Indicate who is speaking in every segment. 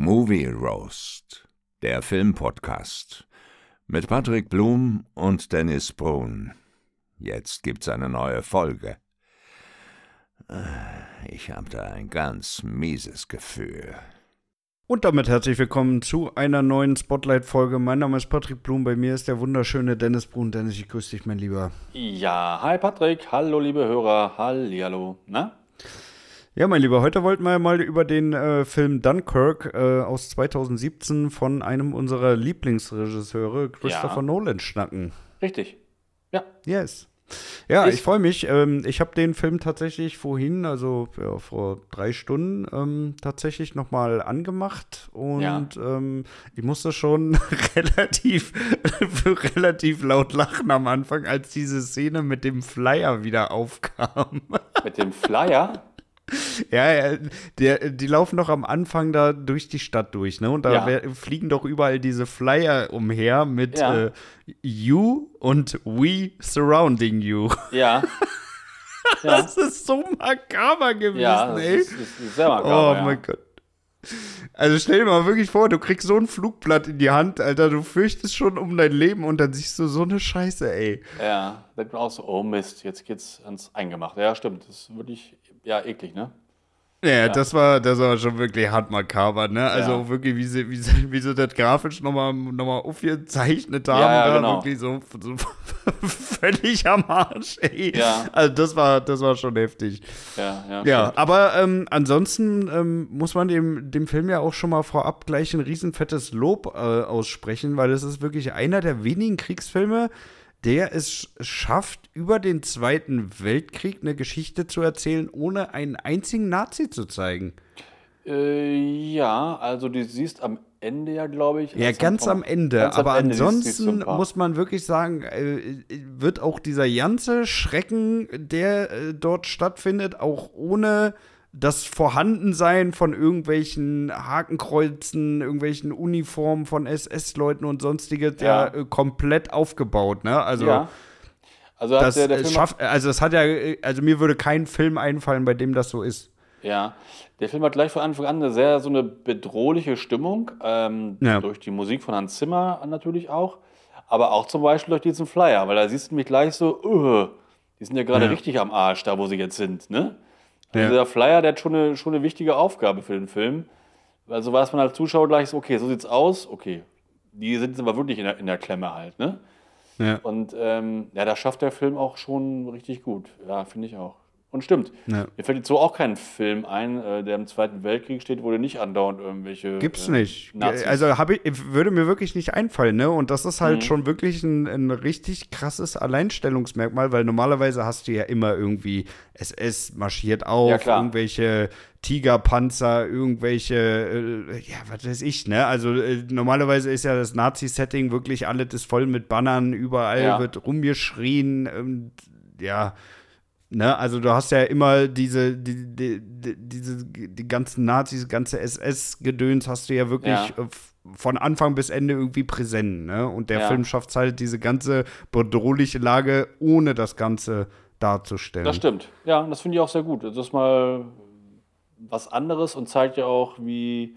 Speaker 1: Movie Roast, der Filmpodcast mit Patrick Blum und Dennis Brun. Jetzt gibt's eine neue Folge. Ich habe da ein ganz mieses Gefühl.
Speaker 2: Und damit herzlich willkommen zu einer neuen Spotlight-Folge. Mein Name ist Patrick Blum, bei mir ist der wunderschöne Dennis Brun. Dennis, ich grüße dich, mein Lieber.
Speaker 3: Ja, hi Patrick, hallo liebe Hörer, hallo, na?
Speaker 2: Ja, mein Lieber, heute wollten wir mal über den äh, Film Dunkirk äh, aus 2017 von einem unserer Lieblingsregisseure, Christopher ja. Nolan, schnacken.
Speaker 3: Richtig. Ja.
Speaker 2: Yes. Ja, ich, ich freue mich. Ähm, ich habe den Film tatsächlich vorhin, also ja, vor drei Stunden, ähm, tatsächlich nochmal angemacht und ja. ähm, ich musste schon relativ, relativ laut lachen am Anfang, als diese Szene mit dem Flyer wieder aufkam.
Speaker 3: Mit dem Flyer?
Speaker 2: Ja, ja der, die laufen doch am Anfang da durch die Stadt durch, ne? Und da ja. fliegen doch überall diese Flyer umher mit ja. äh, You und We surrounding you.
Speaker 3: Ja.
Speaker 2: das ist so makaber gewesen, ja, das ey. Ist, ist sehr makaber, oh mein Gott. Also stell dir mal wirklich vor, du kriegst so ein Flugblatt in die Hand, Alter, du fürchtest schon um dein Leben und dann siehst du so eine Scheiße, ey.
Speaker 3: Ja, denkt man auch so, oh Mist, jetzt geht's ans Eingemachte. Ja, stimmt, das ist wirklich ja, eklig, ne?
Speaker 2: Ja, ja, Das, war, das war schon wirklich hart makaber, ne? Also ja. wirklich, wie sie, wie, sie, wie sie das grafisch nochmal noch mal aufgezeichnet haben, ja, ja, genau. wirklich so, so völlig am Arsch, ey. Ja. Also das war, das war schon heftig. Ja, ja. Ja, aber ähm, ansonsten ähm, muss man dem, dem Film ja auch schon mal vorab gleich ein riesenfettes Lob äh, aussprechen, weil es ist wirklich einer der wenigen Kriegsfilme, der es schafft, über den Zweiten Weltkrieg eine Geschichte zu erzählen, ohne einen einzigen Nazi zu zeigen.
Speaker 3: Äh, ja, also du siehst am Ende ja, glaube ich.
Speaker 2: Ja, ganz am Ende. Ganz aber am Ende ansonsten muss man wirklich sagen, äh, wird auch dieser ganze Schrecken, der äh, dort stattfindet, auch ohne das Vorhandensein von irgendwelchen Hakenkreuzen, irgendwelchen Uniformen von SS-Leuten und sonstiges ja. ja äh, komplett aufgebaut, ne? Also, ja. also das der, der schafft, also das hat ja, also mir würde kein Film einfallen, bei dem das so ist.
Speaker 3: Ja, der Film hat gleich von Anfang an eine sehr so eine bedrohliche Stimmung, ähm, ja. durch die Musik von Hans Zimmer natürlich auch, aber auch zum Beispiel durch diesen Flyer, weil da siehst du mich gleich so, uh, die sind ja gerade richtig am Arsch, da wo sie jetzt sind, ne? Ja. Dieser Flyer, der hat schon eine, schon eine wichtige Aufgabe für den Film. Also weiß man als Zuschauer gleich so, okay, so sieht's aus, okay. Die sind aber wirklich in der, in der Klemme halt, ne? Ja. Und ähm, ja, das schafft der Film auch schon richtig gut. Ja, finde ich auch. Und stimmt. Ja. Mir fällt jetzt so auch kein Film ein, äh, der im Zweiten Weltkrieg steht, wo du nicht andauernd irgendwelche.
Speaker 2: Gibt's äh, nicht. Nazis also ich, würde mir wirklich nicht einfallen, ne? Und das ist halt mhm. schon wirklich ein, ein richtig krasses Alleinstellungsmerkmal, weil normalerweise hast du ja immer irgendwie SS marschiert auf, ja, irgendwelche Tigerpanzer, irgendwelche, äh, ja, was weiß ich, ne? Also äh, normalerweise ist ja das Nazi-Setting wirklich alles ist voll mit Bannern, überall ja. wird rumgeschrien, und, ja Ne, also du hast ja immer diese, die, die, die, diese, die ganzen Nazis, ganze SS-Gedöns hast du ja wirklich ja. Äh, von Anfang bis Ende irgendwie präsent, ne? Und der ja. Film schafft halt diese ganze bedrohliche Lage, ohne das Ganze darzustellen.
Speaker 3: Das stimmt. Ja, das finde ich auch sehr gut. Das ist mal was anderes und zeigt ja auch, wie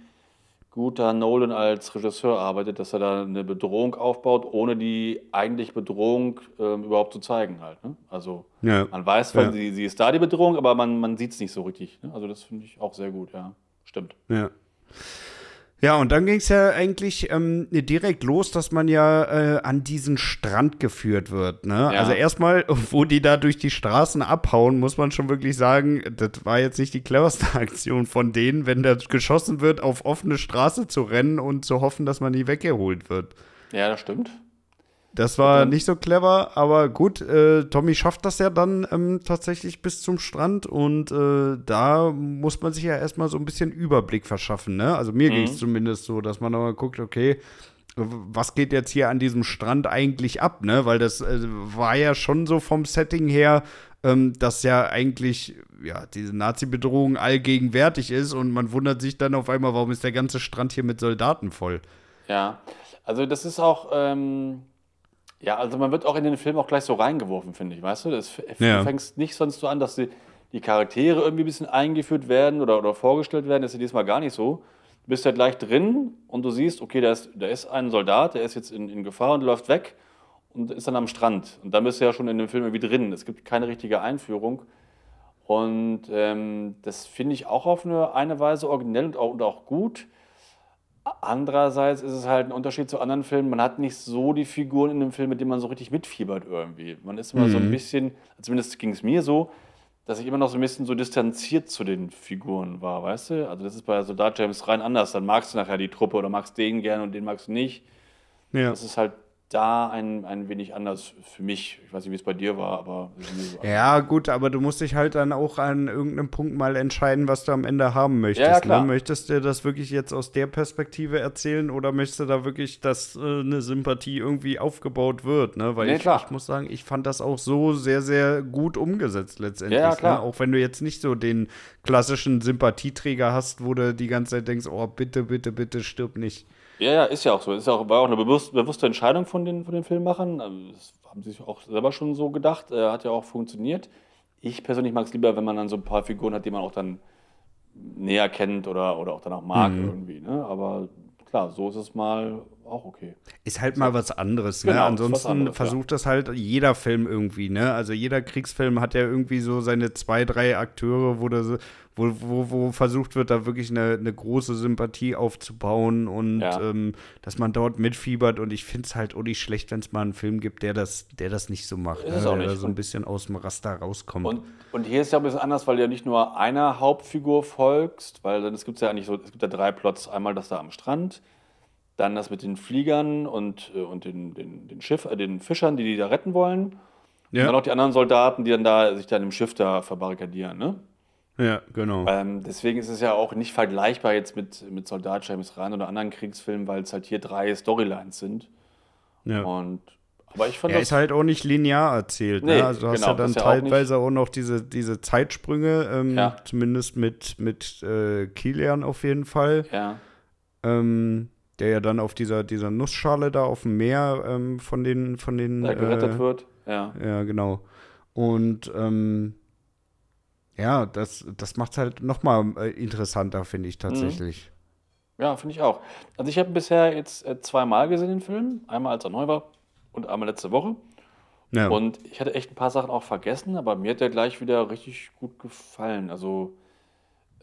Speaker 3: guter Nolan als Regisseur arbeitet, dass er da eine Bedrohung aufbaut, ohne die eigentliche Bedrohung äh, überhaupt zu zeigen halt. Ne? Also ja. man weiß, ja. sie, sie ist da die Bedrohung, aber man, man sieht es nicht so richtig. Ne? Also das finde ich auch sehr gut, ja. Stimmt.
Speaker 2: Ja. Ja, und dann ging es ja eigentlich ähm, direkt los, dass man ja äh, an diesen Strand geführt wird. Ne? Ja. Also erstmal, wo die da durch die Straßen abhauen, muss man schon wirklich sagen, das war jetzt nicht die cleverste Aktion von denen, wenn da geschossen wird, auf offene Straße zu rennen und zu hoffen, dass man nie weggeholt wird.
Speaker 3: Ja, das stimmt.
Speaker 2: Das war nicht so clever, aber gut, äh, Tommy schafft das ja dann ähm, tatsächlich bis zum Strand und äh, da muss man sich ja erstmal so ein bisschen Überblick verschaffen. Ne? Also mir mhm. ging es zumindest so, dass man nochmal guckt, okay, was geht jetzt hier an diesem Strand eigentlich ab, ne? Weil das äh, war ja schon so vom Setting her, ähm, dass ja eigentlich ja diese Nazi-Bedrohung allgegenwärtig ist und man wundert sich dann auf einmal, warum ist der ganze Strand hier mit Soldaten voll.
Speaker 3: Ja, also das ist auch ähm, ja, also man wird auch in den Film auch gleich so reingeworfen, finde ich, weißt du? Das ja. fängst nicht sonst so an, dass die, die Charaktere irgendwie ein bisschen eingeführt werden oder, oder vorgestellt werden. Das ist ja diesmal gar nicht so. du bist ja gleich drin und du siehst, okay, da ist, da ist ein Soldat, der ist jetzt in, in Gefahr und läuft weg und ist dann am Strand. Und dann bist du ja schon in dem Film irgendwie drin. Es gibt keine richtige Einführung. Und ähm, das finde ich auch auf eine, eine Weise originell und auch, und auch gut. Andererseits ist es halt ein Unterschied zu anderen Filmen. Man hat nicht so die Figuren in dem Film, mit denen man so richtig mitfiebert irgendwie. Man ist immer mhm. so ein mhm. bisschen, zumindest ging es mir so, dass ich immer noch so ein bisschen so distanziert zu den Figuren war, weißt du? Also das ist bei Soldat James rein anders. Dann magst du nachher die Truppe oder magst den gerne und den magst du nicht. Ja. Das ist halt da ein, ein wenig anders für mich. Ich weiß nicht, wie es bei dir war, aber.
Speaker 2: Ja, gut, aber du musst dich halt dann auch an irgendeinem Punkt mal entscheiden, was du am Ende haben möchtest. Ja, klar. Ne? Möchtest du das wirklich jetzt aus der Perspektive erzählen oder möchtest du da wirklich, dass äh, eine Sympathie irgendwie aufgebaut wird? Ne? Weil nee, ich, ich, muss sagen, ich fand das auch so sehr, sehr gut umgesetzt letztendlich. Ja, ne? klar. Ne? Auch wenn du jetzt nicht so den klassischen Sympathieträger hast, wo du die ganze Zeit denkst, oh, bitte, bitte, bitte, stirb nicht.
Speaker 3: Ja, ja, ist ja auch so. Ist ja auch, war auch eine bewusst, bewusste Entscheidung von den, von den Filmemachern. Also, das haben sie sich auch selber schon so gedacht. Äh, hat ja auch funktioniert. Ich persönlich mag es lieber, wenn man dann so ein paar Figuren hat, die man auch dann näher kennt oder, oder auch danach mag mhm. irgendwie. Ne? Aber klar, so ist es mal auch okay.
Speaker 2: Ist halt mal was anderes, ne? Genau, Ansonsten anderes, versucht ja. das halt jeder Film irgendwie, ne? Also jeder Kriegsfilm hat ja irgendwie so seine zwei, drei Akteure, wo, das, wo, wo, wo versucht wird, da wirklich eine, eine große Sympathie aufzubauen und ja. ähm, dass man dort mitfiebert. Und ich finde es halt auch nicht schlecht, wenn es mal einen Film gibt, der das, der das nicht so macht,
Speaker 3: ist ne? auch nicht.
Speaker 2: der so ein bisschen aus dem Raster rauskommt.
Speaker 3: Und, und hier ist ja ein bisschen anders, weil du ja nicht nur einer Hauptfigur folgst, weil dann es gibt ja eigentlich so, es gibt ja drei Plots. Einmal das da am Strand, dann das mit den Fliegern und, äh, und den, den, den, Schiff, äh, den Fischern, die die da retten wollen. Ja. Und dann auch die anderen Soldaten, die dann da sich dann im Schiff da verbarrikadieren, ne?
Speaker 2: Ja, genau.
Speaker 3: Ähm, deswegen ist es ja auch nicht vergleichbar jetzt mit, mit Soldat James Ryan oder anderen Kriegsfilmen, weil es halt hier drei Storylines sind. Ja. Und aber ich fand
Speaker 2: er ist halt auch nicht linear erzählt. Ne? Nee, ne? Also du hast genau, ja dann teilweise auch, auch, noch diese, diese Zeitsprünge, ähm, ja. zumindest mit, mit äh, Kilian auf jeden Fall. Ja. Ähm, der ja dann auf dieser, dieser Nussschale da auf dem Meer ähm, von den, von den.
Speaker 3: Da gerettet äh, wird, ja.
Speaker 2: Ja, genau. Und ähm, ja, das, das macht es halt nochmal äh, interessanter, finde ich tatsächlich.
Speaker 3: Mhm. Ja, finde ich auch. Also ich habe bisher jetzt äh, zweimal gesehen den Film. Einmal als er neu war und einmal letzte Woche. Ja. Und ich hatte echt ein paar Sachen auch vergessen, aber mir hat der gleich wieder richtig gut gefallen. Also,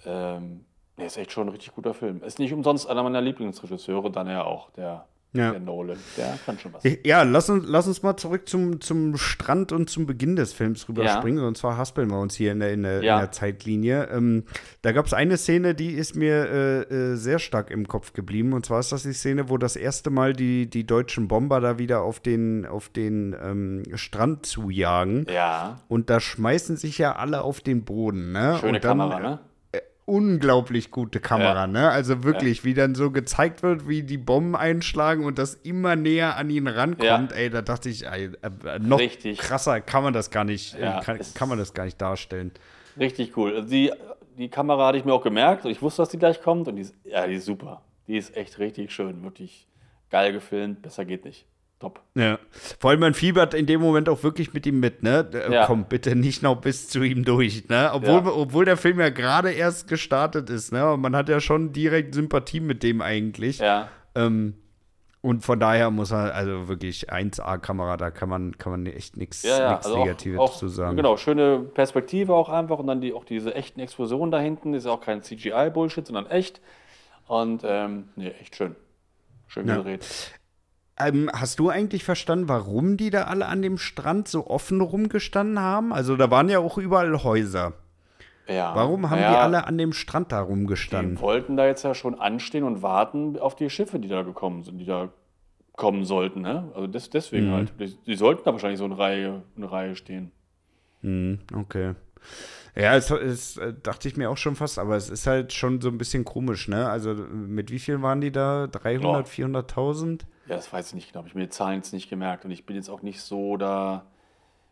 Speaker 3: ähm, der ist echt schon ein richtig guter Film. Ist nicht umsonst einer meiner Lieblingsregisseure, dann ja auch, der ja. Der Nolan, der kann schon was.
Speaker 2: Ja, lass uns, lass uns mal zurück zum, zum Strand und zum Beginn des Films rüberspringen. Ja. Und zwar haspeln wir uns hier in der, in der, ja. in der Zeitlinie. Ähm, da gab es eine Szene, die ist mir äh, äh, sehr stark im Kopf geblieben. Und zwar ist das die Szene, wo das erste Mal die, die deutschen Bomber da wieder auf den, auf den ähm, Strand zujagen.
Speaker 3: Ja.
Speaker 2: Und da schmeißen sich ja alle auf den Boden. Ne?
Speaker 3: Schöne dann, Kamera, ne?
Speaker 2: Unglaublich gute Kamera, ja. ne? Also wirklich, ja. wie dann so gezeigt wird, wie die Bomben einschlagen und das immer näher an ihn rankommt. Ja. Ey, da dachte ich, ey, äh, noch Richtig. krasser kann man das gar nicht, äh, kann, kann, man das gar nicht darstellen.
Speaker 3: Richtig cool. Also die, die Kamera hatte ich mir auch gemerkt und ich wusste, dass die gleich kommt und die ist, ja, die ist super. Die ist echt richtig schön, wirklich geil gefilmt, besser geht nicht. Top.
Speaker 2: Ja. Vor allem man fiebert in dem Moment auch wirklich mit ihm mit, ne? Äh, ja. Komm, bitte nicht noch bis zu ihm durch, ne? Obwohl, ja. obwohl der Film ja gerade erst gestartet ist, ne? Und man hat ja schon direkt Sympathie mit dem eigentlich.
Speaker 3: Ja.
Speaker 2: Ähm, und von daher muss er, also wirklich 1A-Kamera, da kann man, kann man echt nichts
Speaker 3: ja, ja. also Negatives auch, auch, zu sagen. Genau, schöne Perspektive auch einfach und dann die, auch diese echten Explosionen da hinten, ist auch kein CGI-Bullshit, sondern echt. Und ähm, nee, echt schön. Schön gedreht.
Speaker 2: Ähm, hast du eigentlich verstanden, warum die da alle an dem Strand so offen rumgestanden haben? Also da waren ja auch überall Häuser. Ja. Warum haben ja, die alle an dem Strand da rumgestanden?
Speaker 3: Die wollten da jetzt ja schon anstehen und warten auf die Schiffe, die da gekommen sind, die da kommen sollten. Ne? Also das, deswegen mhm. halt. Die, die, sollten da wahrscheinlich so in Reihe, eine Reihe stehen.
Speaker 2: Mhm, okay. Ja, es, es, äh, dachte ich mir auch schon fast, aber es ist halt schon so ein bisschen komisch, ne? Also mit wie viel waren die da? 300, oh. 400.000?
Speaker 3: Ja, das weiß ich nicht genau. Ich mir die Zahlen jetzt nicht gemerkt und ich bin jetzt auch nicht so da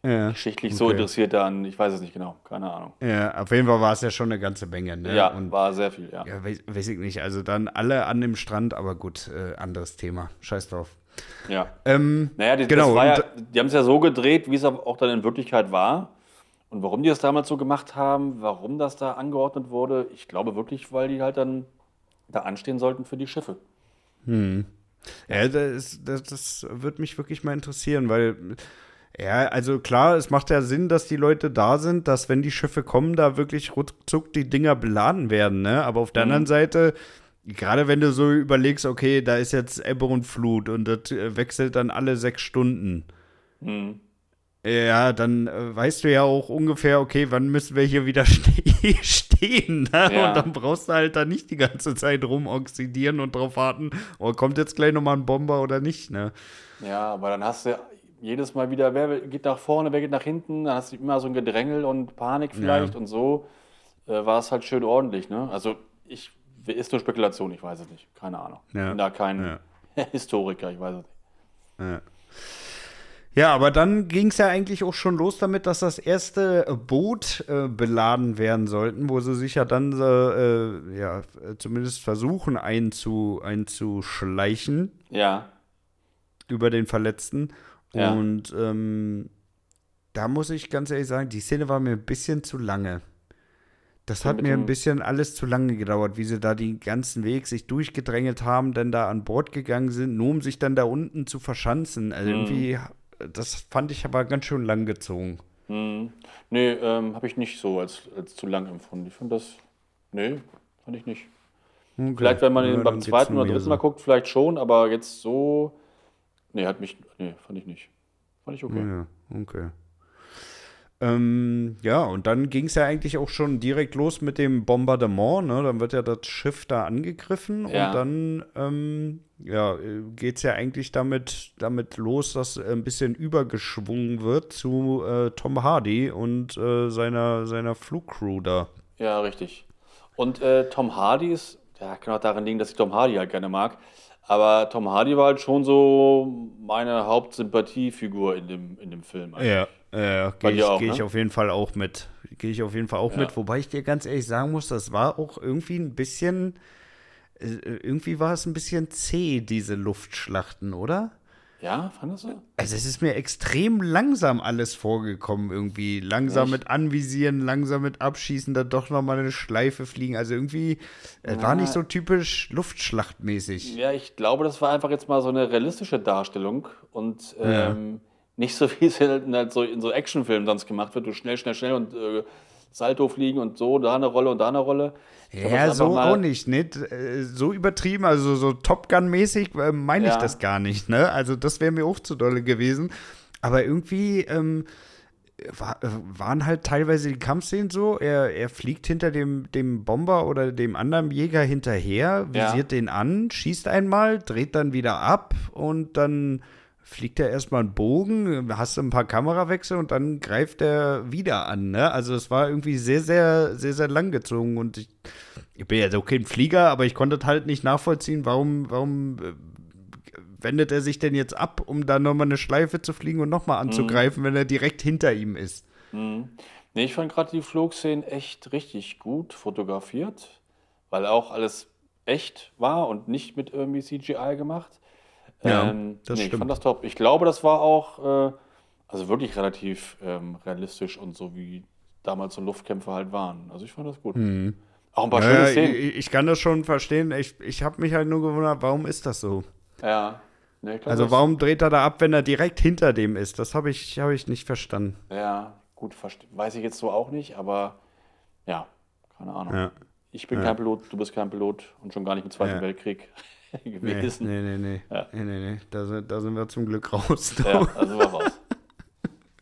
Speaker 3: ja, geschichtlich okay. so interessiert an, ich weiß es nicht genau, keine Ahnung.
Speaker 2: Ja, auf jeden Fall war es ja schon eine ganze Menge, ne?
Speaker 3: Ja, und, war sehr viel, ja.
Speaker 2: Ja, weiß, weiß, ich nicht. Also dann alle an dem Strand, aber gut, äh, anderes Thema. Scheiß drauf.
Speaker 3: Ja. Ähm, naja, die, genau, ja, die haben es ja so gedreht, wie es auch dann in Wirklichkeit war. Und warum die das damals so gemacht haben, warum das da angeordnet wurde, ich glaube wirklich, weil die halt dann da anstehen sollten für die Schiffe.
Speaker 2: Hm. Ja, das, das, das wird mich wirklich mal interessieren, weil ja, also klar, es macht ja Sinn, dass die Leute da sind, dass wenn die Schiffe kommen, da wirklich ruckzuck die Dinger beladen werden, ne? Aber auf der mhm. anderen Seite, gerade wenn du so überlegst, okay, da ist jetzt Ebbe und Flut und das äh, wechselt dann alle sechs Stunden. Mhm. Ja, dann äh, weißt du ja auch ungefähr, okay, wann müssen wir hier wieder ste stehen. Ne? Ja. Und dann brauchst du halt da nicht die ganze Zeit rumoxidieren und drauf warten, oh, kommt jetzt gleich nochmal ein Bomber oder nicht, ne?
Speaker 3: Ja, aber dann hast du jedes Mal wieder, wer geht nach vorne, wer geht nach hinten, dann hast du immer so ein Gedrängel und Panik vielleicht ja. und so äh, war es halt schön ordentlich, ne? Also ich, ist nur Spekulation, ich weiß es nicht, keine Ahnung. Ja. Ich bin da kein Historiker, ich weiß es nicht.
Speaker 2: Ja. Ja, aber dann ging es ja eigentlich auch schon los damit, dass das erste Boot äh, beladen werden sollten, wo sie sich ja dann äh, ja, zumindest versuchen einzu, einzuschleichen.
Speaker 3: Ja.
Speaker 2: Über den Verletzten. Ja. Und ähm, da muss ich ganz ehrlich sagen, die Szene war mir ein bisschen zu lange. Das hat mir ein bisschen alles zu lange gedauert, wie sie da den ganzen Weg sich durchgedrängelt haben, dann da an Bord gegangen sind, nur um sich dann da unten zu verschanzen. Also mhm. irgendwie das fand ich aber ganz schön lang gezogen.
Speaker 3: Hm. Nee, ähm, habe ich nicht so als, als zu lang empfunden. Ich fand das. Nee, fand ich nicht. Okay. Vielleicht, wenn man ihn ja, beim zweiten oder dritten Mal guckt, vielleicht schon, aber jetzt so. Nee, hat mich. Nee, fand ich nicht. Fand ich okay.
Speaker 2: Ja, okay. Ähm, ja, und dann ging es ja eigentlich auch schon direkt los mit dem Bombardement. Ne? Dann wird ja das Schiff da angegriffen ja. und dann ähm, ja, geht es ja eigentlich damit, damit los, dass ein bisschen übergeschwungen wird zu äh, Tom Hardy und äh, seiner, seiner Flugcrew da.
Speaker 3: Ja, richtig. Und äh, Tom Hardy ist, ja, kann auch daran liegen, dass ich Tom Hardy halt gerne mag. Aber Tom Hardy war halt schon so meine Hauptsympathiefigur in dem, in dem Film.
Speaker 2: Eigentlich. Ja, ja gehe ich, geh ne? ich auf jeden Fall auch mit. Gehe ich auf jeden Fall auch ja. mit. Wobei ich dir ganz ehrlich sagen muss, das war auch irgendwie ein bisschen, äh, irgendwie war es ein bisschen zäh, diese Luftschlachten, oder?
Speaker 3: Ja, fandest du?
Speaker 2: Also es ist mir extrem langsam alles vorgekommen irgendwie. Langsam Echt? mit Anvisieren, langsam mit Abschießen, dann doch nochmal eine Schleife fliegen. Also irgendwie, es war nicht so typisch Luftschlachtmäßig.
Speaker 3: Ja, ich glaube, das war einfach jetzt mal so eine realistische Darstellung und ja. ähm, nicht so, wie es halt so in so Actionfilmen sonst gemacht wird. Du schnell, schnell, schnell und äh, Salto fliegen und so, da eine Rolle und da eine Rolle.
Speaker 2: Ja, so auch nicht, nicht äh, so übertrieben, also so Top Gun-mäßig äh, meine ich ja. das gar nicht, ne? Also das wäre mir auch zu dolle gewesen. Aber irgendwie ähm, war, äh, waren halt teilweise die Kampfszenen so, er, er fliegt hinter dem, dem Bomber oder dem anderen Jäger hinterher, visiert ja. den an, schießt einmal, dreht dann wieder ab und dann fliegt er erstmal einen Bogen, hast du ein paar Kamerawechsel und dann greift er wieder an. Ne? Also es war irgendwie sehr, sehr, sehr, sehr lang gezogen und ich, ich bin ja so kein Flieger, aber ich konnte halt nicht nachvollziehen, warum, warum äh, wendet er sich denn jetzt ab, um da nochmal eine Schleife zu fliegen und nochmal anzugreifen, mhm. wenn er direkt hinter ihm ist.
Speaker 3: Mhm. Nee, ich fand gerade die Flugszenen echt richtig gut fotografiert, weil auch alles echt war und nicht mit irgendwie CGI gemacht. Ja, ähm, das nee, stimmt. Ich fand das top. Ich glaube, das war auch äh, also wirklich relativ ähm, realistisch und so wie damals so Luftkämpfe halt waren. Also ich fand das gut. Mhm.
Speaker 2: Auch ein paar ja, schöne Szenen. Ich, ich, kann das schon verstehen. Ich, ich habe mich halt nur gewundert, warum ist das so?
Speaker 3: Ja.
Speaker 2: Nee, glaub, also warum dreht er da ab, wenn er direkt hinter dem ist? Das habe ich, hab ich nicht verstanden.
Speaker 3: Ja, gut, weiß ich jetzt so auch nicht, aber ja, keine Ahnung. Ja. Ich bin ja. kein Pilot, du bist kein Pilot und schon gar nicht im Zweiten Weltkrieg. gewesen.
Speaker 2: Nee, nee, nee. Ja. nee, nee, nee. Da, sind, da sind wir zum Glück raus.
Speaker 3: Ja, da sind wir raus.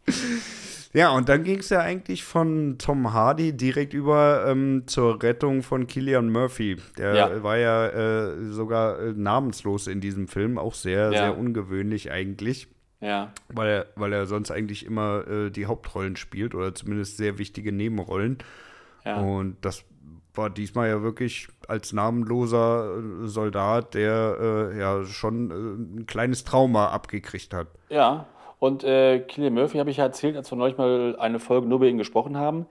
Speaker 2: Ja, und dann ging es ja eigentlich von Tom Hardy direkt über ähm, zur Rettung von Killian Murphy. Der ja. war ja äh, sogar äh, namenslos in diesem Film, auch sehr, ja. sehr ungewöhnlich eigentlich.
Speaker 3: Ja.
Speaker 2: Weil er, weil er sonst eigentlich immer äh, die Hauptrollen spielt oder zumindest sehr wichtige Nebenrollen. Ja. Und das war diesmal ja wirklich als namenloser äh, Soldat, der äh, ja schon äh, ein kleines Trauma abgekriegt hat.
Speaker 3: Ja, und äh, Killian Murphy habe ich ja erzählt, als wir neulich mal eine Folge nur über ihn gesprochen haben,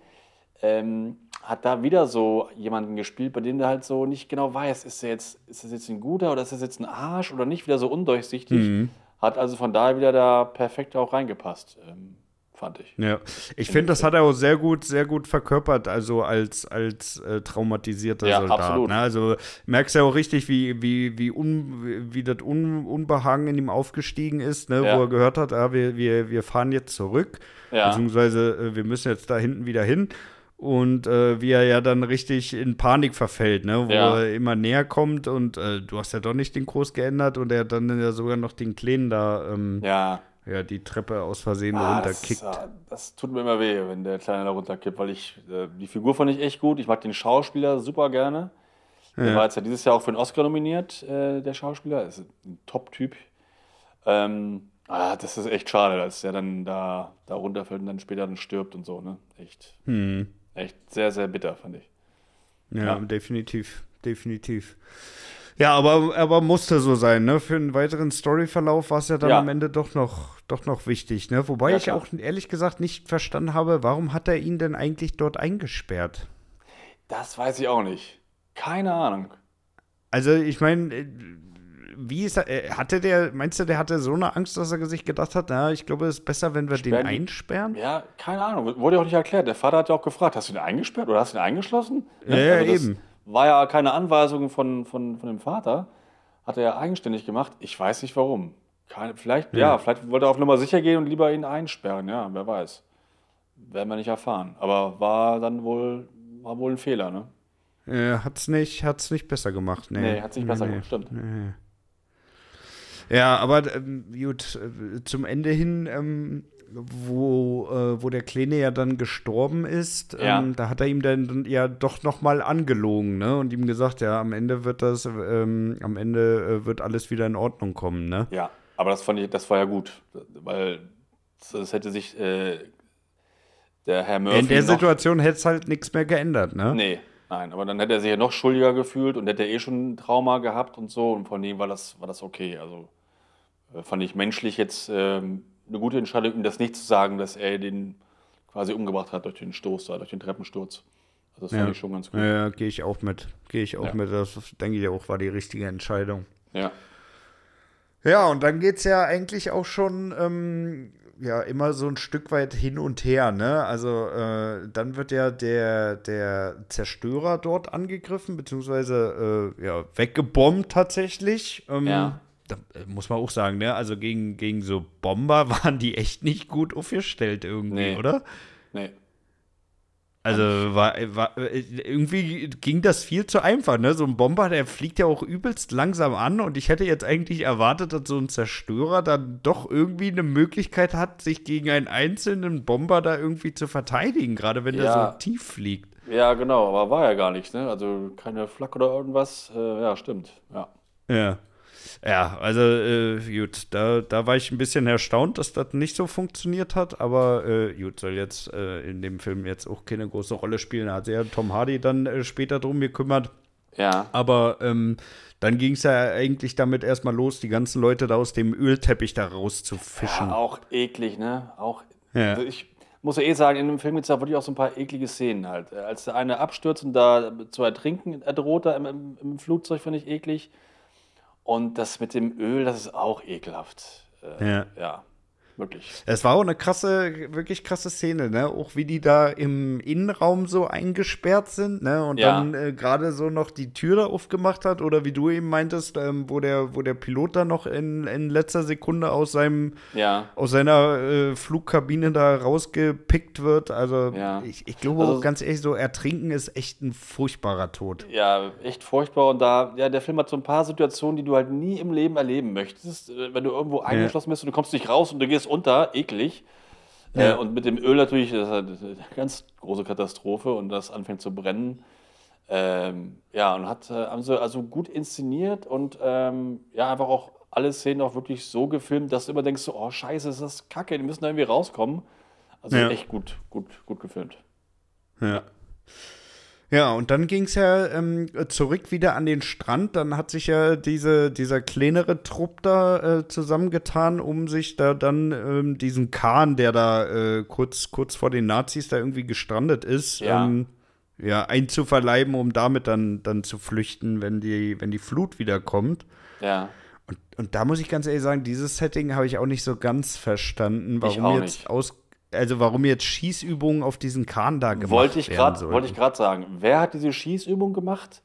Speaker 3: ähm, hat da wieder so jemanden gespielt, bei dem der halt so nicht genau weiß, ist, er jetzt, ist das jetzt ein guter oder ist das jetzt ein Arsch oder nicht, wieder so undurchsichtig. Mhm. Hat also von daher wieder da perfekt auch reingepasst. Ähm, fand ich.
Speaker 2: Ja, ich finde, das hat er auch sehr gut, sehr gut verkörpert, also als, als äh, traumatisierter ja, Soldat. Absolut. Ne? Also merkst du ja auch richtig, wie, wie, wie, un, wie das un, Unbehagen in ihm aufgestiegen ist, ne? Ja. wo er gehört hat, ah, wir, wir, wir fahren jetzt zurück, ja. beziehungsweise äh, wir müssen jetzt da hinten wieder hin. Und äh, wie er ja dann richtig in Panik verfällt, ne? wo ja. er immer näher kommt und äh, du hast ja doch nicht den Kurs geändert und er dann ja sogar noch den Kleinen da ähm, ja ja, die Treppe aus Versehen ah, runterkickt.
Speaker 3: Das, das, tut mir immer weh, wenn der Kleine da runterkippt, weil ich, äh, die Figur fand ich echt gut. Ich mag den Schauspieler super gerne. Ja. Der war jetzt ja dieses Jahr auch für den Oscar nominiert, äh, der Schauspieler. Ist ein Top-Typ. Ähm, ah, das ist echt schade, dass er dann da, da runterfällt und dann später dann stirbt und so, ne? Echt. Hm. Echt sehr, sehr bitter, fand ich.
Speaker 2: Ja, ja. definitiv. Definitiv. Ja, aber, aber musste so sein, ne? Für einen weiteren Storyverlauf war es ja dann ja. am Ende doch noch, doch noch wichtig, ne? Wobei ja, ich auch ehrlich gesagt nicht verstanden habe, warum hat er ihn denn eigentlich dort eingesperrt?
Speaker 3: Das weiß ich auch nicht. Keine Ahnung.
Speaker 2: Also, ich meine, äh, wie ist er, äh, hatte der, meinst du, der hatte so eine Angst, dass er sich gedacht hat, na, ich glaube, es ist besser, wenn wir Sperren, den einsperren?
Speaker 3: Ja, keine Ahnung. Wurde ja auch nicht erklärt. Der Vater hat ja auch gefragt, hast du ihn eingesperrt oder hast du ihn eingeschlossen?
Speaker 2: Ja, ja also eben
Speaker 3: war ja keine Anweisung von, von, von dem Vater. Hat er ja eigenständig gemacht. Ich weiß nicht warum. Keine, vielleicht, ja. ja. vielleicht wollte er auf Nummer sicher gehen und lieber ihn einsperren. Ja, wer weiß. Werden wir nicht erfahren. Aber war dann wohl, war wohl ein Fehler, ne?
Speaker 2: Äh, hat's nicht, hat's nicht besser gemacht, ne?
Speaker 3: Nee, hat's nicht besser nee, gemacht, stimmt. Nee.
Speaker 2: Ja, aber ähm, gut, äh, zum Ende hin ähm, wo, äh, wo der Kleine ja dann gestorben ist, ja. ähm, da hat er ihm dann ja doch noch mal angelogen, ne? Und ihm gesagt, ja, am Ende wird das, ähm, am Ende äh, wird alles wieder in Ordnung kommen, ne?
Speaker 3: Ja, aber das fand ich, das war ja gut, weil das hätte sich äh, der Herr Murphy
Speaker 2: In der Situation hätte es halt nichts mehr geändert, ne?
Speaker 3: Nee, nein, aber dann hätte er sich ja noch schuldiger gefühlt und hätte er eh schon ein Trauma gehabt und so und von dem war das, war das okay, also äh, fand ich menschlich jetzt ähm, eine gute Entscheidung, ihm das nicht zu sagen, dass er den quasi umgebracht hat durch den Stoß da, durch den Treppensturz. Also das ja. fand ich schon ganz gut.
Speaker 2: Ja, gehe ich auch mit. Gehe ich auch ja. mit. Das denke ich auch, war die richtige Entscheidung.
Speaker 3: Ja.
Speaker 2: Ja, und dann geht es ja eigentlich auch schon ähm, ja immer so ein Stück weit hin und her, ne? Also äh, dann wird ja der, der Zerstörer dort angegriffen, beziehungsweise äh, ja, weggebombt tatsächlich. Ähm, ja da muss man auch sagen, ne? Also gegen, gegen so Bomber waren die echt nicht gut aufgestellt irgendwie, nee. oder?
Speaker 3: Nee.
Speaker 2: Also war, war, irgendwie ging das viel zu einfach, ne? So ein Bomber, der fliegt ja auch übelst langsam an und ich hätte jetzt eigentlich erwartet, dass so ein Zerstörer dann doch irgendwie eine Möglichkeit hat, sich gegen einen einzelnen Bomber da irgendwie zu verteidigen, gerade wenn ja. der so tief fliegt.
Speaker 3: Ja, genau, aber war ja gar nicht, ne? Also keine Flak oder irgendwas. Äh, ja, stimmt, ja.
Speaker 2: Ja. Ja, also äh, gut, da, da war ich ein bisschen erstaunt, dass das nicht so funktioniert hat, aber äh, gut, soll jetzt äh, in dem Film jetzt auch keine große Rolle spielen. Da hat sich ja Tom Hardy dann äh, später drum gekümmert.
Speaker 3: Ja.
Speaker 2: Aber ähm, dann ging es ja eigentlich damit erstmal los, die ganzen Leute da aus dem Ölteppich da rauszufischen.
Speaker 3: Ja, auch eklig, ne? Auch. Ja. Also ich muss ja eh sagen, in dem Film gibt es da wirklich auch so ein paar eklige Szenen halt. Als der eine abstürzt und da zu ertrinken erdroht, da im, im, im Flugzeug, finde ich eklig. Und das mit dem Öl, das ist auch ekelhaft. Äh, ja. ja. Wirklich.
Speaker 2: Es war auch eine krasse, wirklich krasse Szene, ne? Auch wie die da im Innenraum so eingesperrt sind, ne? Und ja. dann äh, gerade so noch die Tür da aufgemacht hat, oder wie du eben meintest, ähm, wo, der, wo der Pilot da noch in, in letzter Sekunde aus seinem, ja. aus seiner äh, Flugkabine da rausgepickt wird. Also ja. ich, ich glaube also, auch ganz ehrlich, so ertrinken ist echt ein furchtbarer Tod.
Speaker 3: Ja, echt furchtbar. Und da, ja, der Film hat so ein paar Situationen, die du halt nie im Leben erleben möchtest. Äh, wenn du irgendwo eingeschlossen bist und du kommst nicht raus und du gehst alles unter, eklig. Ja. Äh, und mit dem Öl natürlich, das ist halt eine ganz große Katastrophe und das anfängt zu brennen. Ähm, ja, und hat, äh, haben sie also gut inszeniert und ähm, ja, einfach auch alle Szenen auch wirklich so gefilmt, dass du immer denkst, so, oh scheiße, ist das kacke, die müssen da irgendwie rauskommen. Also ja. echt gut, gut, gut gefilmt.
Speaker 2: Ja. Ja, und dann ging es ja ähm, zurück wieder an den Strand. Dann hat sich ja diese, dieser kleinere Trupp da äh, zusammengetan, um sich da dann ähm, diesen Kahn, der da äh, kurz, kurz vor den Nazis da irgendwie gestrandet ist, ja. Ähm, ja, einzuverleiben, um damit dann, dann zu flüchten, wenn die, wenn die Flut wieder kommt.
Speaker 3: Ja.
Speaker 2: Und, und da muss ich ganz ehrlich sagen, dieses Setting habe ich auch nicht so ganz verstanden, warum jetzt aus also warum jetzt Schießübungen auf diesen Kahn da gemacht
Speaker 3: wollte ich grad, Wollte ich gerade sagen. Wer hat diese Schießübung gemacht?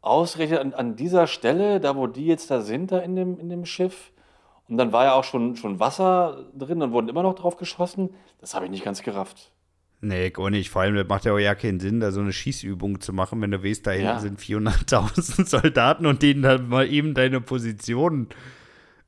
Speaker 3: Ausgerechnet an, an, dieser Stelle, da wo die jetzt da sind, da in dem, in dem Schiff. Und dann war ja auch schon, schon Wasser drin, dann wurden immer noch drauf geschossen. Das habe ich nicht ganz gerafft.
Speaker 2: Nee, gar nicht. Vor allem, das macht ja auch ja keinen Sinn, da so eine Schießübung zu machen, wenn du weißt, da hinten ja. sind 400.000 Soldaten und denen dann mal eben deine Position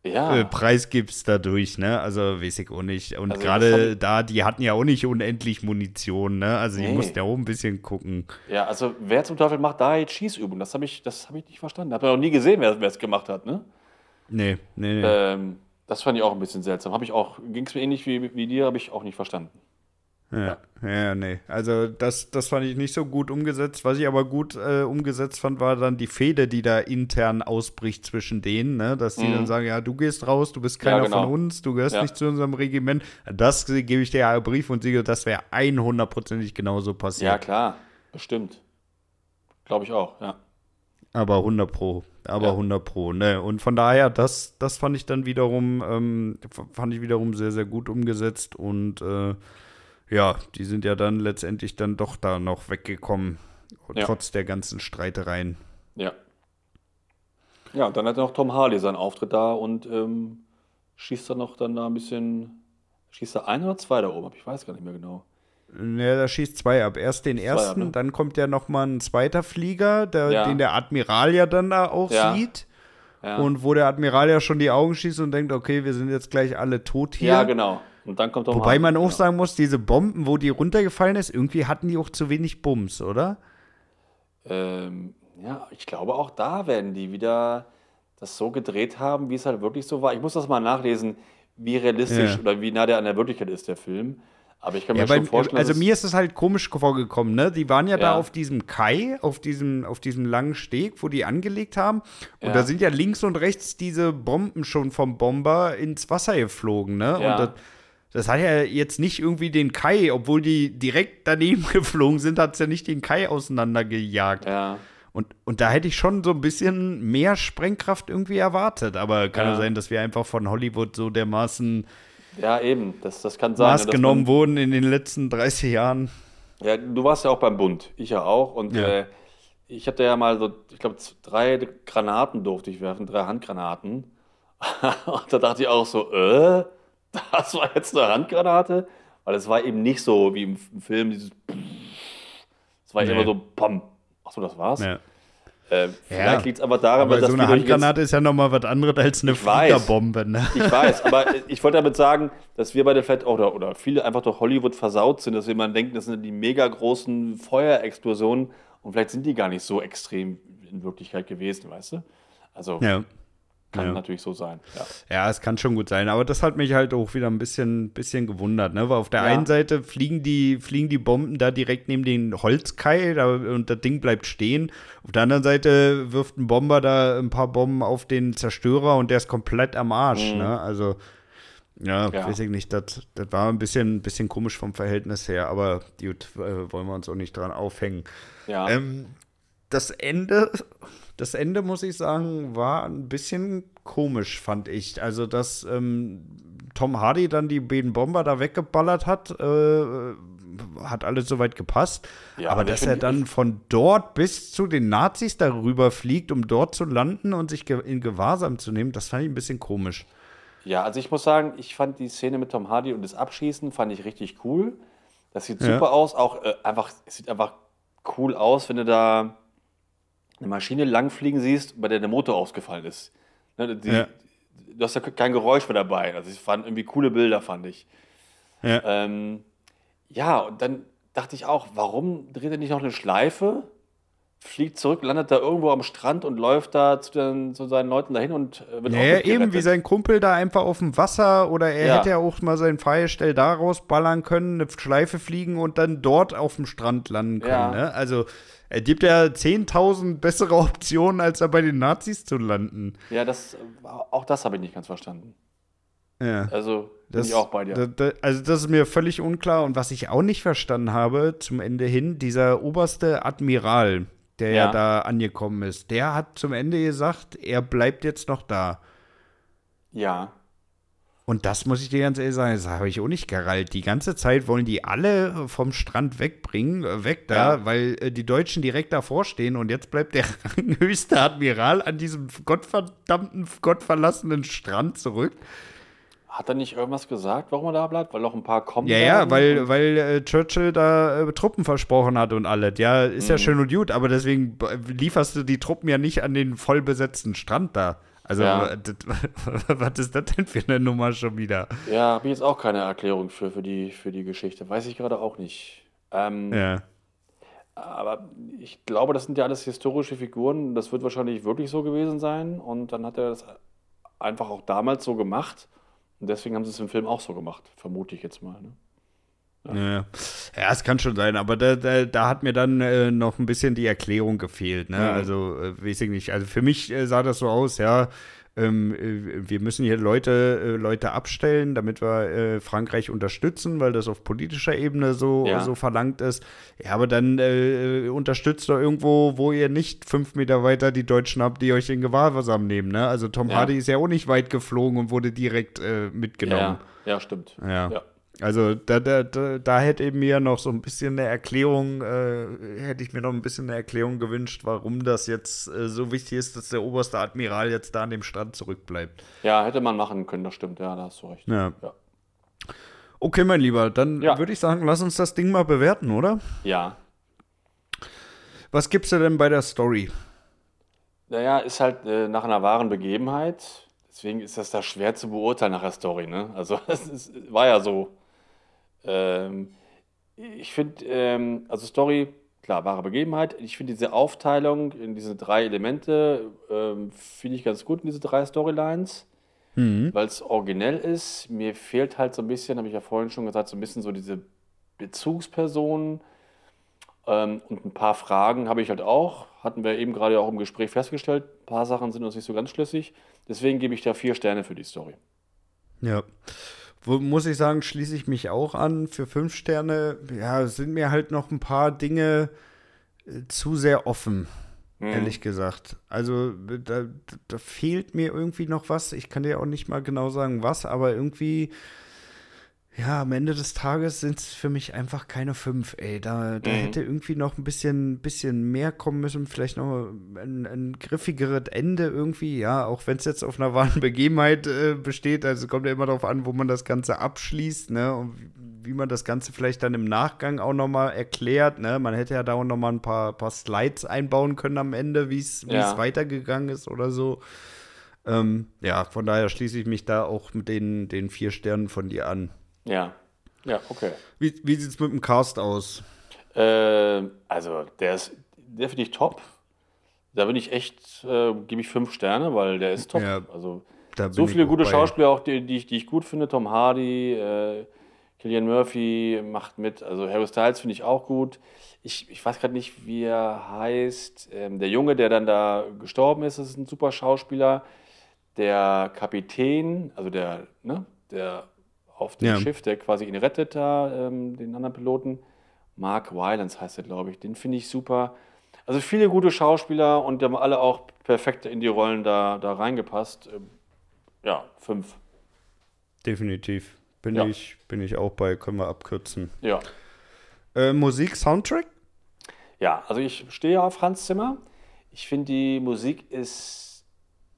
Speaker 2: ja. äh, preisgibst dadurch, ne? Also weiß ich auch nicht. Und also gerade da, die hatten ja auch nicht unendlich Munition, ne? Also nee. die mussten ja auch ein bisschen gucken.
Speaker 3: Ja, also wer zum Teufel macht da jetzt Schießübungen? Das habe ich, hab ich nicht verstanden. Hab noch nie gesehen, wer es gemacht hat, ne?
Speaker 2: Nee, nee, nee.
Speaker 3: Ähm, das fand ich auch ein bisschen seltsam. Habe ich auch, ging es mir ähnlich wie, wie dir, habe ich auch nicht verstanden.
Speaker 2: Ja, ja, nee. Also das, das fand ich nicht so gut umgesetzt. Was ich aber gut äh, umgesetzt fand, war dann die Fehde, die da intern ausbricht zwischen denen, ne? Dass die mhm. dann sagen, ja, du gehst raus, du bist keiner ja, genau. von uns, du gehörst ja. nicht zu unserem Regiment. Das gebe ich dir ja Brief und siege, das wäre 100%ig genauso passiert.
Speaker 3: Ja, klar, bestimmt. Glaube ich auch, ja.
Speaker 2: Aber 100 Pro, aber ja. 100 Pro, ne? Und von daher, das, das fand ich dann wiederum, ähm, fand ich wiederum sehr, sehr gut umgesetzt und äh, ja, die sind ja dann letztendlich dann doch da noch weggekommen, ja. trotz der ganzen Streitereien.
Speaker 3: Ja. Ja, dann hat noch Tom Harley seinen Auftritt da und ähm, schießt dann noch dann da ein bisschen, schießt er ein oder zwei da oben ab? Ich weiß gar nicht mehr genau.
Speaker 2: Ja, da schießt zwei ab. Erst den ersten, ab, ne? dann kommt ja noch mal ein zweiter Flieger, der, ja. den der Admiral ja dann da auch ja. sieht. Ja. Und wo der Admiral ja schon die Augen schießt und denkt, okay, wir sind jetzt gleich alle tot hier.
Speaker 3: Ja, genau. Und dann kommt
Speaker 2: Wobei man auch sagen muss, diese Bomben, wo die runtergefallen ist, irgendwie hatten die auch zu wenig Bums, oder?
Speaker 3: Ähm, ja, ich glaube auch da werden die wieder das so gedreht haben, wie es halt wirklich so war. Ich muss das mal nachlesen, wie realistisch ja. oder wie nah der an der Wirklichkeit ist, der Film. Aber ich kann mir ja, schon vorstellen.
Speaker 2: Also mir ist es halt komisch vorgekommen, ne? Die waren ja, ja, da auf diesem Kai, auf diesem, auf diesem langen Steg, wo die angelegt haben. Und ja. da sind ja links und rechts diese Bomben schon vom Bomber ins Wasser geflogen, ne? Und das, das hat ja jetzt nicht irgendwie den Kai, obwohl die direkt daneben geflogen sind, hat es ja nicht den Kai auseinandergejagt.
Speaker 3: Ja.
Speaker 2: Und, und da hätte ich schon so ein bisschen mehr Sprengkraft irgendwie erwartet. Aber kann ja sein, dass wir einfach von Hollywood so dermaßen
Speaker 3: ja, eben, das, das kann sein.
Speaker 2: Maß genommen wurden in den letzten 30 Jahren.
Speaker 3: Ja, du warst ja auch beim Bund, ich ja auch. Und ja. Äh, ich hatte ja mal so, ich glaube, drei Granaten durfte ich werfen, drei Handgranaten. und da dachte ich auch so, äh, das war jetzt eine Handgranate, weil es war eben nicht so wie im Film, dieses es war nee. immer so, pam. Achso, das war's? Ja. Äh, vielleicht ja, liegt es aber daran,
Speaker 2: aber dass so eine Handgranate ist ja nochmal was anderes als eine Fliegerbombe. Ne?
Speaker 3: Ich weiß, aber ich wollte damit sagen, dass wir beide vielleicht oder, oder viele einfach durch Hollywood versaut sind, dass wir immer denken, das sind die mega großen Feuerexplosionen und vielleicht sind die gar nicht so extrem in Wirklichkeit gewesen, weißt du? Also ja. Kann ja. natürlich so sein. Ja.
Speaker 2: ja, es kann schon gut sein. Aber das hat mich halt auch wieder ein bisschen, bisschen gewundert. Ne? Weil auf der ja. einen Seite fliegen die, fliegen die Bomben da direkt neben den Holzkeil da, und das Ding bleibt stehen. Auf der anderen Seite wirft ein Bomber da ein paar Bomben auf den Zerstörer und der ist komplett am Arsch. Mhm. Ne? Also, ja, weiß ich nicht. Das, das war ein bisschen, bisschen komisch vom Verhältnis her. Aber gut, äh, wollen wir uns auch nicht dran aufhängen.
Speaker 3: Ja.
Speaker 2: Ähm, das Ende das Ende, muss ich sagen, war ein bisschen komisch, fand ich. Also, dass ähm, Tom Hardy dann die beiden Bomber da weggeballert hat, äh, hat alles soweit gepasst. Ja, aber dass er dann von dort bis zu den Nazis darüber fliegt, um dort zu landen und sich in Gewahrsam zu nehmen, das fand ich ein bisschen komisch.
Speaker 3: Ja, also ich muss sagen, ich fand die Szene mit Tom Hardy und das Abschießen fand ich richtig cool. Das sieht super ja. aus, auch äh, einfach, es sieht einfach cool aus, wenn du da eine Maschine langfliegen siehst, bei der der Motor ausgefallen ist. Ne, die, ja. Du hast ja kein Geräusch mehr dabei. Also ich fand irgendwie coole Bilder, fand ich. Ja. Ähm, ja, und dann dachte ich auch, warum dreht er nicht noch eine Schleife, fliegt zurück, landet da irgendwo am Strand und läuft da zu, den, zu seinen Leuten dahin und
Speaker 2: äh, wird Ja, eben wie sein Kumpel da einfach auf dem Wasser oder er ja. hätte ja auch mal sein Pfeilstell da rausballern können, eine Schleife fliegen und dann dort auf dem Strand landen können. Ja. Ne? Also er gibt ja 10.000 bessere Optionen, als er bei den Nazis zu landen.
Speaker 3: Ja, das, auch das habe ich nicht ganz verstanden.
Speaker 2: Ja.
Speaker 3: Also, bin ich auch bei dir.
Speaker 2: Da, da, also, das ist mir völlig unklar. Und was ich auch nicht verstanden habe, zum Ende hin, dieser oberste Admiral, der ja, ja da angekommen ist, der hat zum Ende gesagt, er bleibt jetzt noch da.
Speaker 3: Ja.
Speaker 2: Und das muss ich dir ganz ehrlich sagen, das habe ich auch nicht gerallt. Die ganze Zeit wollen die alle vom Strand wegbringen, äh, weg da, ja. weil äh, die Deutschen direkt davor stehen und jetzt bleibt der höchste Admiral an diesem gottverdammten, gottverlassenen Strand zurück.
Speaker 3: Hat er nicht irgendwas gesagt, warum er da bleibt? Weil noch ein paar kommen.
Speaker 2: Ja, ja, weil, weil äh, Churchill da äh, Truppen versprochen hat und alles. Ja, ist mhm. ja schön und gut, aber deswegen lieferst du die Truppen ja nicht an den vollbesetzten Strand da. Also, ja. das, was ist das denn für eine Nummer schon wieder?
Speaker 3: Ja, habe ich jetzt auch keine Erklärung für, für, die, für die Geschichte. Weiß ich gerade auch nicht. Ähm, ja. Aber ich glaube, das sind ja alles historische Figuren. Das wird wahrscheinlich wirklich so gewesen sein. Und dann hat er das einfach auch damals so gemacht. Und deswegen haben sie es im Film auch so gemacht, vermute ich jetzt mal. Ne?
Speaker 2: Ja. ja. ja, es kann schon sein, aber da, da, da hat mir dann äh, noch ein bisschen die Erklärung gefehlt. Ne? Mhm. Also, äh, weiß ich nicht. Also, für mich äh, sah das so aus, ja, ähm, äh, wir müssen hier Leute, äh, Leute abstellen, damit wir äh, Frankreich unterstützen, weil das auf politischer Ebene so, ja. so verlangt ist. Ja, aber dann unterstützt doch irgendwo, wo ihr nicht fünf Meter weiter die Deutschen habt, die euch in Gewahrsam nehmen. Ne? Also, Tom ja. Hardy ist ja auch nicht weit geflogen und wurde direkt mitgenommen.
Speaker 3: Ja, ja stimmt.
Speaker 2: ja. Also da, da, da, da hätte mir noch so ein bisschen eine Erklärung, äh, hätte ich mir noch ein bisschen eine Erklärung gewünscht, warum das jetzt äh, so wichtig ist, dass der oberste Admiral jetzt da an dem Strand zurückbleibt.
Speaker 3: Ja, hätte man machen können, das stimmt, ja, da hast du recht.
Speaker 2: Ja. ja. Okay, mein Lieber, dann ja. würde ich sagen, lass uns das Ding mal bewerten, oder?
Speaker 3: Ja.
Speaker 2: Was gibst du denn bei der Story?
Speaker 3: Naja, ist halt äh, nach einer wahren Begebenheit. Deswegen ist das da schwer zu beurteilen nach der Story. Ne? Also, es war ja so. Ähm, ich finde, ähm, also Story, klar, wahre Begebenheit. Ich finde diese Aufteilung in diese drei Elemente, ähm, finde ich ganz gut in diese drei Storylines, mhm. weil es originell ist. Mir fehlt halt so ein bisschen, habe ich ja vorhin schon gesagt, so ein bisschen so diese Bezugspersonen. Ähm, und ein paar Fragen habe ich halt auch. Hatten wir eben gerade auch im Gespräch festgestellt. Ein paar Sachen sind uns nicht so ganz schlüssig. Deswegen gebe ich da vier Sterne für die Story.
Speaker 2: Ja. Wo, muss ich sagen, schließe ich mich auch an. Für fünf Sterne, ja, sind mir halt noch ein paar Dinge äh, zu sehr offen, mhm. ehrlich gesagt. Also da, da fehlt mir irgendwie noch was. Ich kann dir auch nicht mal genau sagen, was, aber irgendwie ja, am Ende des Tages sind es für mich einfach keine fünf, ey. Da, da mhm. hätte irgendwie noch ein bisschen, bisschen mehr kommen müssen, vielleicht noch ein, ein griffigeres Ende irgendwie, ja, auch wenn es jetzt auf einer wahren Begebenheit äh, besteht. Also kommt ja immer darauf an, wo man das Ganze abschließt, ne? Und wie man das Ganze vielleicht dann im Nachgang auch nochmal erklärt, ne? Man hätte ja da auch nochmal ein paar, paar Slides einbauen können am Ende, wie es ja. weitergegangen ist oder so. Ähm, ja, von daher schließe ich mich da auch mit den, den vier Sternen von dir an.
Speaker 3: Ja, ja, okay.
Speaker 2: Wie, wie sieht es mit dem Cast aus?
Speaker 3: Äh, also, der ist definitiv top. Da bin ich echt, äh, gebe ich fünf Sterne, weil der ist top. Ja, also, so viele gute bei. Schauspieler auch, die, die, ich, die ich gut finde. Tom Hardy, äh, Killian Murphy macht mit. Also, Harry Styles finde ich auch gut. Ich, ich weiß gerade nicht, wie er heißt. Ähm, der Junge, der dann da gestorben ist, ist ein super Schauspieler. Der Kapitän, also der, ne, der auf dem ja. Schiff, der quasi ihn rettet da, ähm, den anderen Piloten. Mark Wylance heißt er, glaube ich. Den finde ich super. Also viele gute Schauspieler und die haben alle auch perfekt in die Rollen da, da reingepasst. Ähm, ja, fünf.
Speaker 2: Definitiv. Bin, ja. ich, bin ich auch bei, können wir abkürzen.
Speaker 3: Ja.
Speaker 2: Äh, Musik, Soundtrack?
Speaker 3: Ja, also ich stehe auf Hans Zimmer. Ich finde, die Musik ist.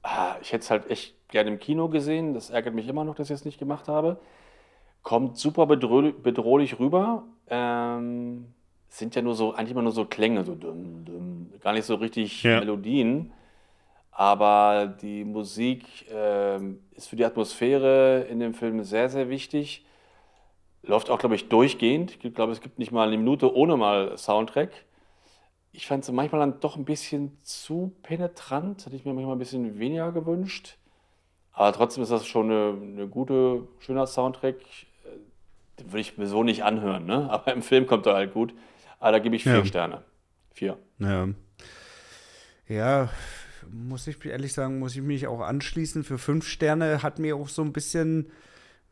Speaker 3: Ah, ich hätte es halt echt gerne im Kino gesehen. Das ärgert mich immer noch, dass ich es nicht gemacht habe. Kommt super bedrohlich rüber. Ähm, sind ja nur so, eigentlich immer nur so Klänge, so dumm, dumm, gar nicht so richtig ja. Melodien. Aber die Musik ähm, ist für die Atmosphäre in dem Film sehr, sehr wichtig. Läuft auch, glaube ich, durchgehend. Ich glaube, es gibt nicht mal eine Minute ohne mal Soundtrack. Ich fand es manchmal dann doch ein bisschen zu penetrant. Hätte ich mir manchmal ein bisschen weniger gewünscht. Aber trotzdem ist das schon eine, eine gute, schöner Soundtrack den würde ich mir so nicht anhören, ne? Aber im Film kommt er halt gut. Aber da gebe ich vier ja. Sterne. Vier.
Speaker 2: Ja. Ja, muss ich ehrlich sagen, muss ich mich auch anschließen. Für fünf Sterne hat mir auch so ein bisschen,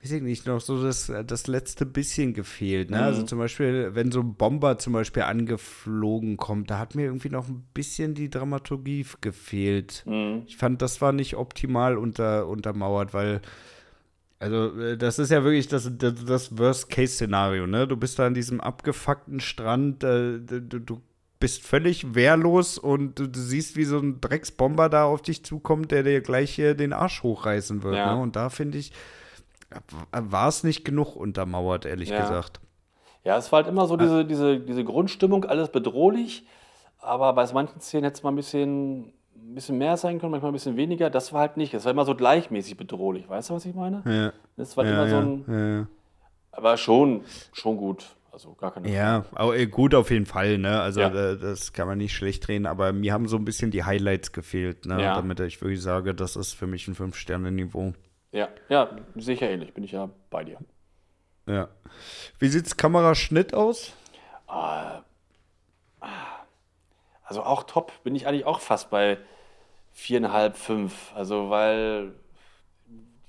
Speaker 2: weiß ich nicht, noch so das, das letzte bisschen gefehlt. Ne? Also mhm. Also zum Beispiel, wenn so ein Bomber zum Beispiel angeflogen kommt, da hat mir irgendwie noch ein bisschen die Dramaturgie gefehlt. Mhm. Ich fand, das war nicht optimal unter, untermauert, weil Also, äh, das ist ja wirklich das, das, das Worst-Case-Szenario, ne? Du bist da an diesem abgefuckten Strand, äh, du, du, bist völlig wehrlos und du, du, siehst, wie so ein Drecksbomber da auf dich zukommt, der dir gleich hier den Arsch hochreißen wird. Ja. Ne? Und da finde ich, war es nicht genug untermauert, ehrlich ja. gesagt.
Speaker 3: Ja, es war halt immer so diese, diese, diese Grundstimmung, alles bedrohlich, aber bei manchen Szenen hätte es mal ein bisschen ein bisschen mehr sein können, manchmal ein bisschen weniger. Das war halt nicht. Das war immer so gleichmäßig bedrohlich. Weißt du, was ich meine?
Speaker 2: Ja.
Speaker 3: Das war ja, immer so ein. Ja, aber schon, schon gut. Also gar keine
Speaker 2: Ja, aber äh, gut auf jeden Fall, ne? Also ja. das kann man nicht schlecht drehen, aber mir haben so ein bisschen die Highlights gefehlt, ne? Ja. Damit ich wirklich sage, das ist für mich ein Fünf-Sterne-Niveau.
Speaker 3: Ja, ja, sicher ähnlich, bin ich ja bei dir.
Speaker 2: Ja. Wie sieht's Kameraschnitt aus?
Speaker 3: Ah, also auch top, bin ich eigentlich auch fast bei viereinhalb, fünf. Also, weil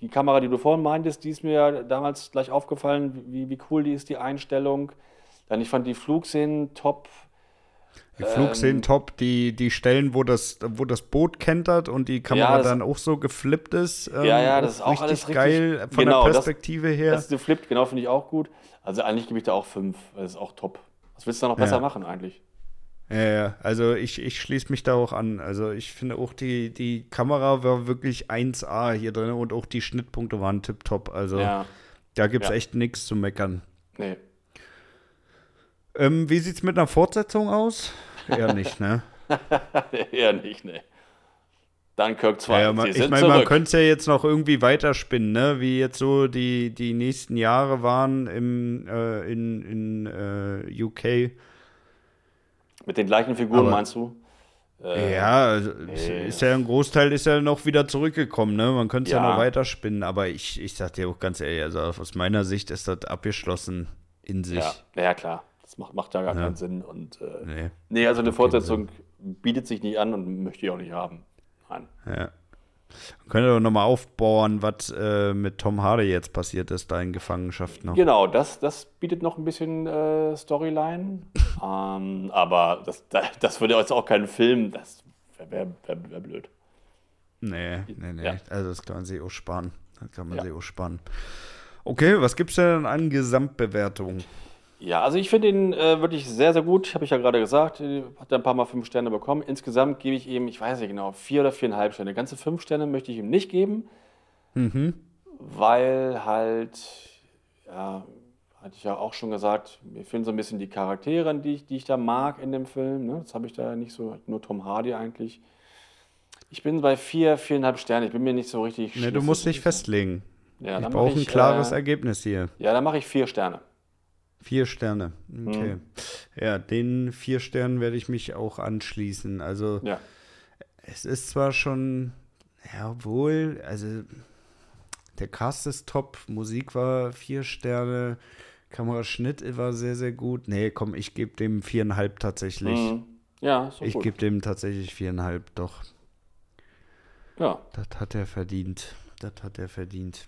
Speaker 3: die Kamera, die du vorhin meintest, die ist mir ja damals gleich aufgefallen, wie, wie cool die ist, die Einstellung. Dann, ich fand die Flugszenen top.
Speaker 2: Die Flugszenen ähm, top, die, die Stellen, wo das, wo das Boot kentert und die Kamera ja, dann auch so geflippt ist.
Speaker 3: Ähm, ja, ja, das ist auch richtig alles richtig
Speaker 2: geil von genau, der Perspektive
Speaker 3: das,
Speaker 2: her.
Speaker 3: Das ist geflippt, genau, finde ich auch gut. Also eigentlich gebe ich da auch fünf, das ist auch top. Was willst du da noch besser ja. machen eigentlich?
Speaker 2: Ja, ja, also ich, ich schließe mich da auch an. Also ich finde auch, die, die Kamera war wirklich 1A hier drin und auch die Schnittpunkte waren tipptopp. Also ja. da gibt es ja. echt nichts zu meckern.
Speaker 3: Nee.
Speaker 2: Ähm, wie sieht es mit einer Fortsetzung aus? Eher nicht, ne?
Speaker 3: Eher nicht, ne. Dunkirk 2.
Speaker 2: Ja, man, ich meine, man könnte es ja jetzt noch irgendwie weiterspinnen, ne? Wie jetzt so die, die nächsten Jahre waren im, äh, in, in äh, UK.
Speaker 3: Mit den gleichen Figuren Aber, meinst du?
Speaker 2: Äh, ja, also nee. ist ja ein Großteil ist ja noch wieder zurückgekommen, ne? Man könnte es ja. ja. noch weiterspinnen, aber ich, ich sag dir auch ganz ehrlich, also aus meiner Sicht ist das abgeschlossen in sich.
Speaker 3: Ja, ja klar. Das macht, macht ja gar ja. keinen Sinn. Und äh, nee. nee, also eine Fortsetzung bietet sich nicht an und möchte ich auch nicht haben. Nein.
Speaker 2: Ja. Können wir doch nochmal aufbauen, was äh, mit Tom Hardy jetzt passiert ist, da in Gefangenschaft noch.
Speaker 3: Genau, das, das bietet noch ein bisschen äh, Storyline. ähm, aber das, das würde jetzt auch keinen Film, das wäre wär, wär blöd.
Speaker 2: Nee, nee, nee. Ja. Also das kann man sich auch sparen. Das kann man ja. sich auch sparen. Okay, was gibt es denn an Gesamtbewertung?
Speaker 3: Ja, also ich finde ihn äh, wirklich sehr, sehr gut. Habe ich ja gerade gesagt. Hat er ein paar Mal fünf Sterne bekommen. Insgesamt gebe ich ihm, ich weiß nicht genau, vier oder viereinhalb Sterne. Ganze fünf Sterne möchte ich ihm nicht geben.
Speaker 2: Mhm.
Speaker 3: Weil halt, ja, hatte ich ja auch schon gesagt, mir fehlen so ein bisschen die Charaktere, die ich, die ich da mag in dem Film. Ne? Das habe ich da nicht so, nur Tom Hardy eigentlich. Ich bin bei vier, viereinhalb Sterne. Ich bin mir nicht so richtig.
Speaker 2: Nee, du musst dich festlegen. Ja, ich brauche ein klares äh, Ergebnis hier.
Speaker 3: Ja, dann mache ich vier Sterne.
Speaker 2: Vier Sterne. Okay. Mhm. Ja, den vier Sternen werde ich mich auch anschließen. Also,
Speaker 3: ja.
Speaker 2: es ist zwar schon, ja, wohl, also der Cast ist top, Musik war vier Sterne, Kameraschnitt war sehr, sehr gut. Nee, komm, ich gebe dem viereinhalb tatsächlich. Mhm.
Speaker 3: Ja,
Speaker 2: so Ich gebe dem tatsächlich viereinhalb, doch.
Speaker 3: Ja.
Speaker 2: Das hat er verdient. Das hat er verdient.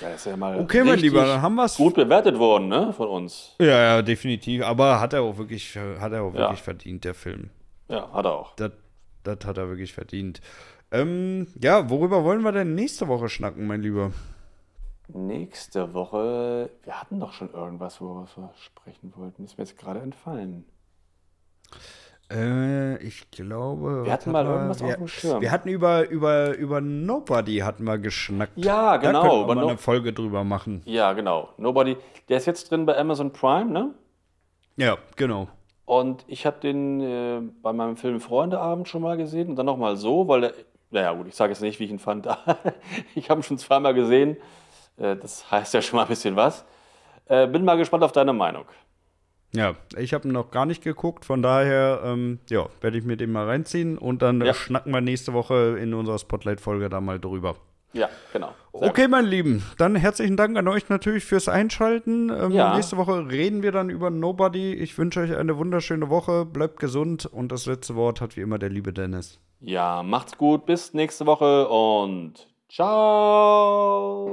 Speaker 3: Ja, ja
Speaker 2: okay, mein Lieber, dann haben wir es.
Speaker 3: Gut bewertet worden, ne, von uns.
Speaker 2: Ja, ja, definitiv. Aber hat er auch wirklich, hat er auch wirklich ja. verdient, der Film.
Speaker 3: Ja, hat er auch.
Speaker 2: Das, das hat er wirklich verdient. Ähm, ja, worüber wollen wir denn nächste Woche schnacken, mein Lieber?
Speaker 3: Nächste Woche, wir hatten doch schon irgendwas, worüber wir sprechen wollten. Ist mir jetzt gerade entfallen.
Speaker 2: Äh, ich glaube.
Speaker 3: Wir hatten mal irgendwas wir, auf dem Schirm.
Speaker 2: Wir hatten über, über, über Nobody hatten wir geschnackt.
Speaker 3: Ja, genau.
Speaker 2: Da können wir mal eine Folge drüber machen.
Speaker 3: Ja, genau. Nobody. Der ist jetzt drin bei Amazon Prime, ne?
Speaker 2: Ja, genau.
Speaker 3: Und ich habe den äh, bei meinem Film Freundeabend schon mal gesehen und dann nochmal so, weil der, naja gut, ich sage jetzt nicht, wie ich ihn fand. ich habe ihn schon zweimal gesehen. Äh, das heißt ja schon mal ein bisschen was. Äh, bin mal gespannt auf deine Meinung.
Speaker 2: Ja, ich habe noch gar nicht geguckt, von daher ähm, ja, werde ich mir den mal reinziehen und dann ja. schnacken wir nächste Woche in unserer Spotlight-Folge da mal drüber.
Speaker 3: Ja, genau.
Speaker 2: Sehr okay, gut. meine Lieben, dann herzlichen Dank an euch natürlich fürs Einschalten. Ähm, ja. Nächste Woche reden wir dann über Nobody. Ich wünsche euch eine wunderschöne Woche, bleibt gesund und das letzte Wort hat wie immer der liebe Dennis.
Speaker 3: Ja, macht's gut, bis nächste Woche und ciao.